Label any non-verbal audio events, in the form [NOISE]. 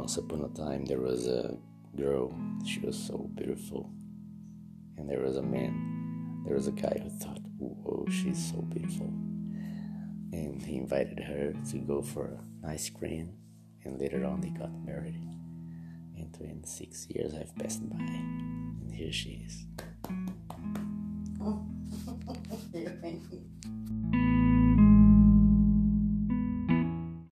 once upon a time there was a girl, she was so beautiful. And there was a man, there was a guy who thought, whoa, she's so beautiful. And he invited her to go for an ice cream, and later on they got married. And 26 years have passed by, and here she is. [LAUGHS]